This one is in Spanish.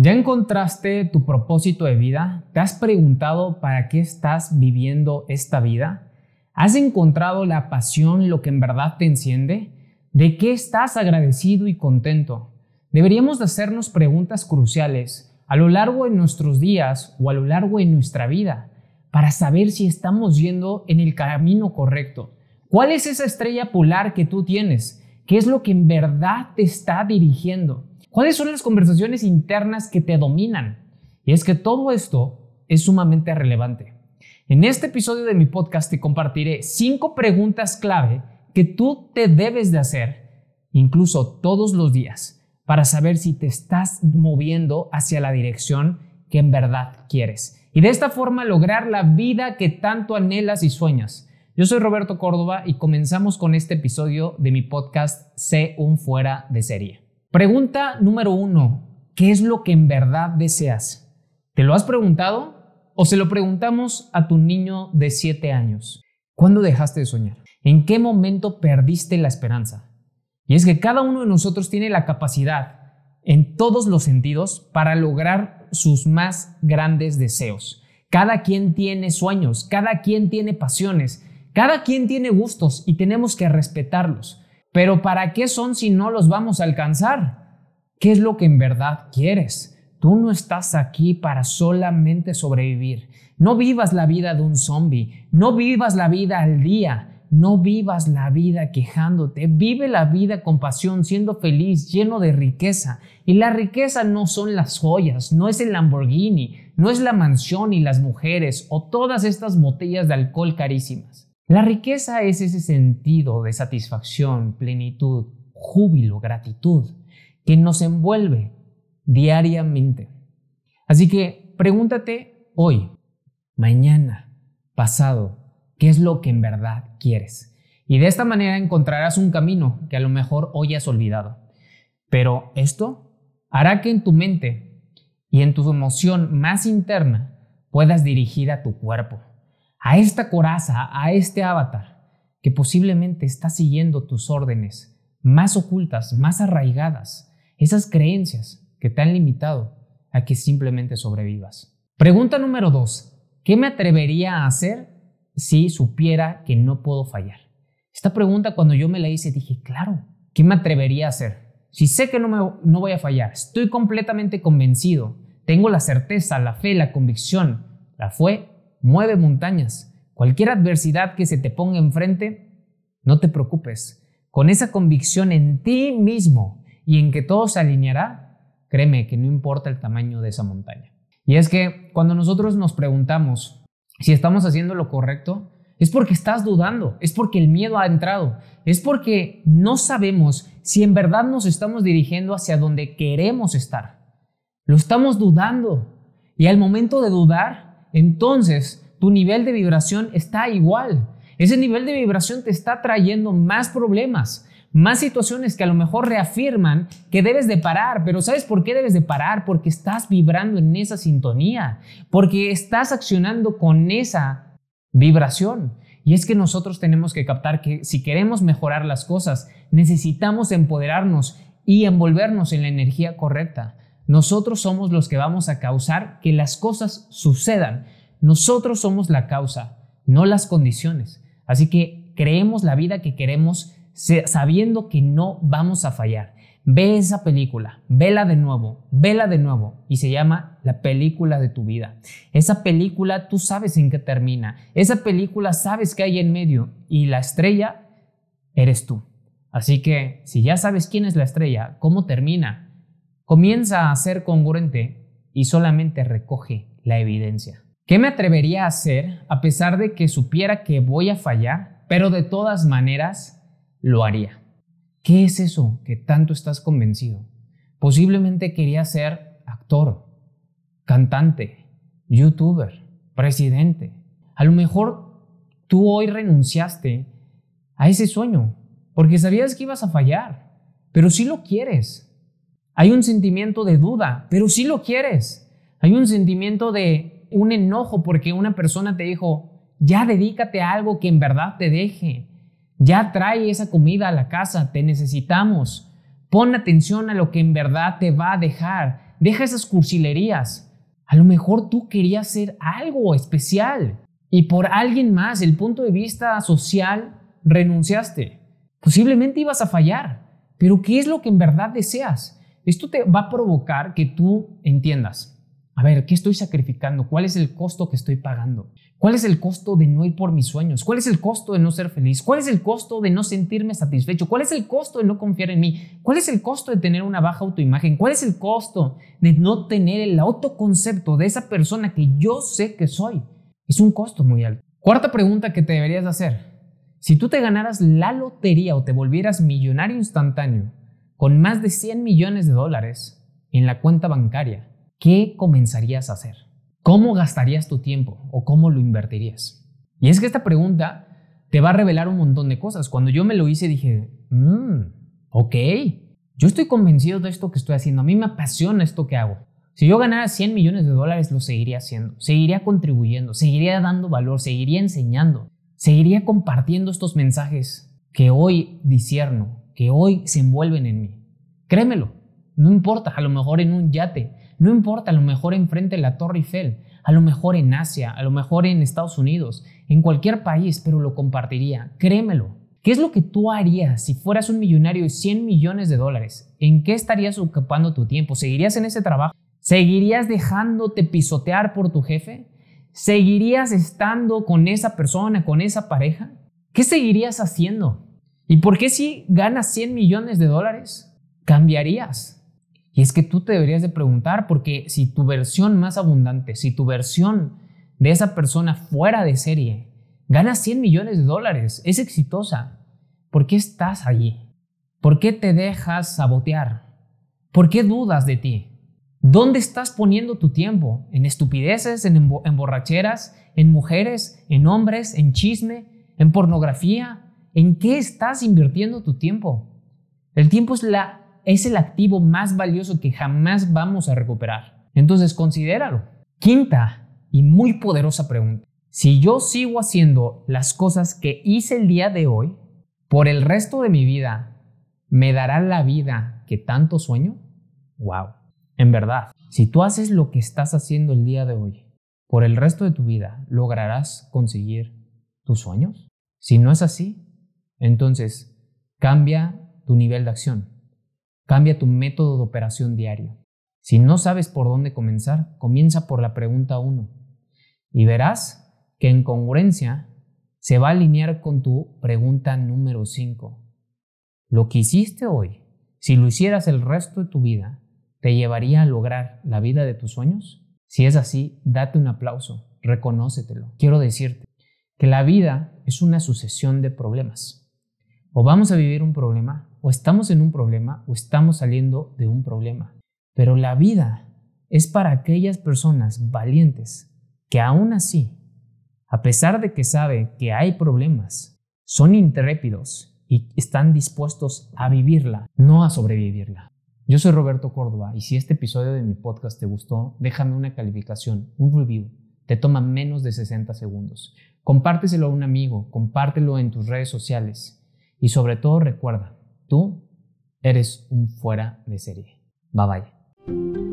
¿Ya encontraste tu propósito de vida? ¿Te has preguntado para qué estás viviendo esta vida? ¿Has encontrado la pasión, lo que en verdad te enciende? ¿De qué estás agradecido y contento? Deberíamos de hacernos preguntas cruciales a lo largo de nuestros días o a lo largo de nuestra vida para saber si estamos yendo en el camino correcto. ¿Cuál es esa estrella polar que tú tienes? ¿Qué es lo que en verdad te está dirigiendo? ¿Cuáles son las conversaciones internas que te dominan? Y es que todo esto es sumamente relevante. En este episodio de mi podcast te compartiré cinco preguntas clave que tú te debes de hacer, incluso todos los días, para saber si te estás moviendo hacia la dirección que en verdad quieres. Y de esta forma lograr la vida que tanto anhelas y sueñas. Yo soy Roberto Córdoba y comenzamos con este episodio de mi podcast Sé un fuera de serie. Pregunta número uno, ¿qué es lo que en verdad deseas? ¿Te lo has preguntado? ¿O se lo preguntamos a tu niño de 7 años? ¿Cuándo dejaste de soñar? ¿En qué momento perdiste la esperanza? Y es que cada uno de nosotros tiene la capacidad, en todos los sentidos, para lograr sus más grandes deseos. Cada quien tiene sueños, cada quien tiene pasiones, cada quien tiene gustos y tenemos que respetarlos. Pero ¿para qué son si no los vamos a alcanzar? ¿Qué es lo que en verdad quieres? Tú no estás aquí para solamente sobrevivir. No vivas la vida de un zombie. No vivas la vida al día. No vivas la vida quejándote. Vive la vida con pasión, siendo feliz, lleno de riqueza. Y la riqueza no son las joyas, no es el Lamborghini, no es la mansión y las mujeres o todas estas botellas de alcohol carísimas. La riqueza es ese sentido de satisfacción, plenitud, júbilo, gratitud que nos envuelve diariamente. Así que pregúntate hoy, mañana, pasado, qué es lo que en verdad quieres. Y de esta manera encontrarás un camino que a lo mejor hoy has olvidado. Pero esto hará que en tu mente y en tu emoción más interna puedas dirigir a tu cuerpo a esta coraza, a este avatar, que posiblemente está siguiendo tus órdenes más ocultas, más arraigadas, esas creencias que te han limitado a que simplemente sobrevivas. Pregunta número dos. ¿Qué me atrevería a hacer si supiera que no puedo fallar? Esta pregunta cuando yo me la hice dije, claro, ¿qué me atrevería a hacer? Si sé que no, me, no voy a fallar, estoy completamente convencido, tengo la certeza, la fe, la convicción, la fue mueve montañas. Cualquier adversidad que se te ponga enfrente, no te preocupes. Con esa convicción en ti mismo y en que todo se alineará, créeme que no importa el tamaño de esa montaña. Y es que cuando nosotros nos preguntamos si estamos haciendo lo correcto, es porque estás dudando, es porque el miedo ha entrado, es porque no sabemos si en verdad nos estamos dirigiendo hacia donde queremos estar. Lo estamos dudando. Y al momento de dudar, entonces tu nivel de vibración está igual. Ese nivel de vibración te está trayendo más problemas, más situaciones que a lo mejor reafirman que debes de parar, pero ¿sabes por qué debes de parar? Porque estás vibrando en esa sintonía, porque estás accionando con esa vibración. Y es que nosotros tenemos que captar que si queremos mejorar las cosas, necesitamos empoderarnos y envolvernos en la energía correcta. Nosotros somos los que vamos a causar que las cosas sucedan. Nosotros somos la causa, no las condiciones. Así que creemos la vida que queremos sabiendo que no vamos a fallar. Ve esa película, vela de nuevo, vela de nuevo y se llama la película de tu vida. Esa película tú sabes en qué termina, esa película sabes que hay en medio y la estrella eres tú. Así que si ya sabes quién es la estrella, cómo termina, comienza a ser congruente y solamente recoge la evidencia. ¿Qué me atrevería a hacer a pesar de que supiera que voy a fallar, pero de todas maneras lo haría? ¿Qué es eso que tanto estás convencido? Posiblemente quería ser actor, cantante, youtuber, presidente. A lo mejor tú hoy renunciaste a ese sueño porque sabías que ibas a fallar, pero si lo quieres. Hay un sentimiento de duda, pero si lo quieres. Hay un sentimiento de un enojo porque una persona te dijo, ya dedícate a algo que en verdad te deje. Ya trae esa comida a la casa, te necesitamos. Pon atención a lo que en verdad te va a dejar. deja esas cursilerías. A lo mejor tú querías ser algo especial y por alguien más, el punto de vista social, renunciaste. Posiblemente ibas a fallar, pero ¿qué es lo que en verdad deseas? Esto te va a provocar que tú entiendas, a ver, ¿qué estoy sacrificando? ¿Cuál es el costo que estoy pagando? ¿Cuál es el costo de no ir por mis sueños? ¿Cuál es el costo de no ser feliz? ¿Cuál es el costo de no sentirme satisfecho? ¿Cuál es el costo de no confiar en mí? ¿Cuál es el costo de tener una baja autoimagen? ¿Cuál es el costo de no tener el autoconcepto de esa persona que yo sé que soy? Es un costo muy alto. Cuarta pregunta que te deberías hacer. Si tú te ganaras la lotería o te volvieras millonario instantáneo con más de 100 millones de dólares en la cuenta bancaria, ¿qué comenzarías a hacer? ¿Cómo gastarías tu tiempo o cómo lo invertirías? Y es que esta pregunta te va a revelar un montón de cosas. Cuando yo me lo hice dije, mmm, ok, yo estoy convencido de esto que estoy haciendo, a mí me apasiona esto que hago. Si yo ganara 100 millones de dólares, lo seguiría haciendo, seguiría contribuyendo, seguiría dando valor, seguiría enseñando, seguiría compartiendo estos mensajes que hoy disierno, que hoy se envuelven en mí. Créemelo, no importa, a lo mejor en un yate, no importa, a lo mejor enfrente de la Torre Eiffel, a lo mejor en Asia, a lo mejor en Estados Unidos, en cualquier país, pero lo compartiría. Créemelo. ¿Qué es lo que tú harías si fueras un millonario de 100 millones de dólares? ¿En qué estarías ocupando tu tiempo? ¿Seguirías en ese trabajo? ¿Seguirías dejándote pisotear por tu jefe? ¿Seguirías estando con esa persona, con esa pareja? ¿Qué seguirías haciendo? ¿Y por qué si ganas 100 millones de dólares, cambiarías? Y es que tú te deberías de preguntar, porque si tu versión más abundante, si tu versión de esa persona fuera de serie, gana 100 millones de dólares, es exitosa, ¿por qué estás allí? ¿Por qué te dejas sabotear? ¿Por qué dudas de ti? ¿Dónde estás poniendo tu tiempo? ¿En estupideces, en, en borracheras, en mujeres, en hombres, en chisme, en pornografía? ¿En qué estás invirtiendo tu tiempo? El tiempo es la es el activo más valioso que jamás vamos a recuperar. Entonces considéralo. Quinta y muy poderosa pregunta. Si yo sigo haciendo las cosas que hice el día de hoy, por el resto de mi vida, ¿me dará la vida que tanto sueño? Wow. En verdad, si tú haces lo que estás haciendo el día de hoy, por el resto de tu vida, ¿lograrás conseguir tus sueños? Si no es así, entonces cambia tu nivel de acción. Cambia tu método de operación diario. Si no sabes por dónde comenzar, comienza por la pregunta 1 y verás que en congruencia se va a alinear con tu pregunta número 5. Lo que hiciste hoy, si lo hicieras el resto de tu vida, ¿te llevaría a lograr la vida de tus sueños? Si es así, date un aplauso, reconócetelo. Quiero decirte que la vida es una sucesión de problemas. O vamos a vivir un problema o estamos en un problema o estamos saliendo de un problema. Pero la vida es para aquellas personas valientes que aún así, a pesar de que sabe que hay problemas, son intrépidos y están dispuestos a vivirla, no a sobrevivirla. Yo soy Roberto Córdoba y si este episodio de mi podcast te gustó, déjame una calificación, un review. Te toma menos de 60 segundos. Compárteselo a un amigo, compártelo en tus redes sociales y sobre todo recuerda, tú eres un fuera de serie. Bye bye.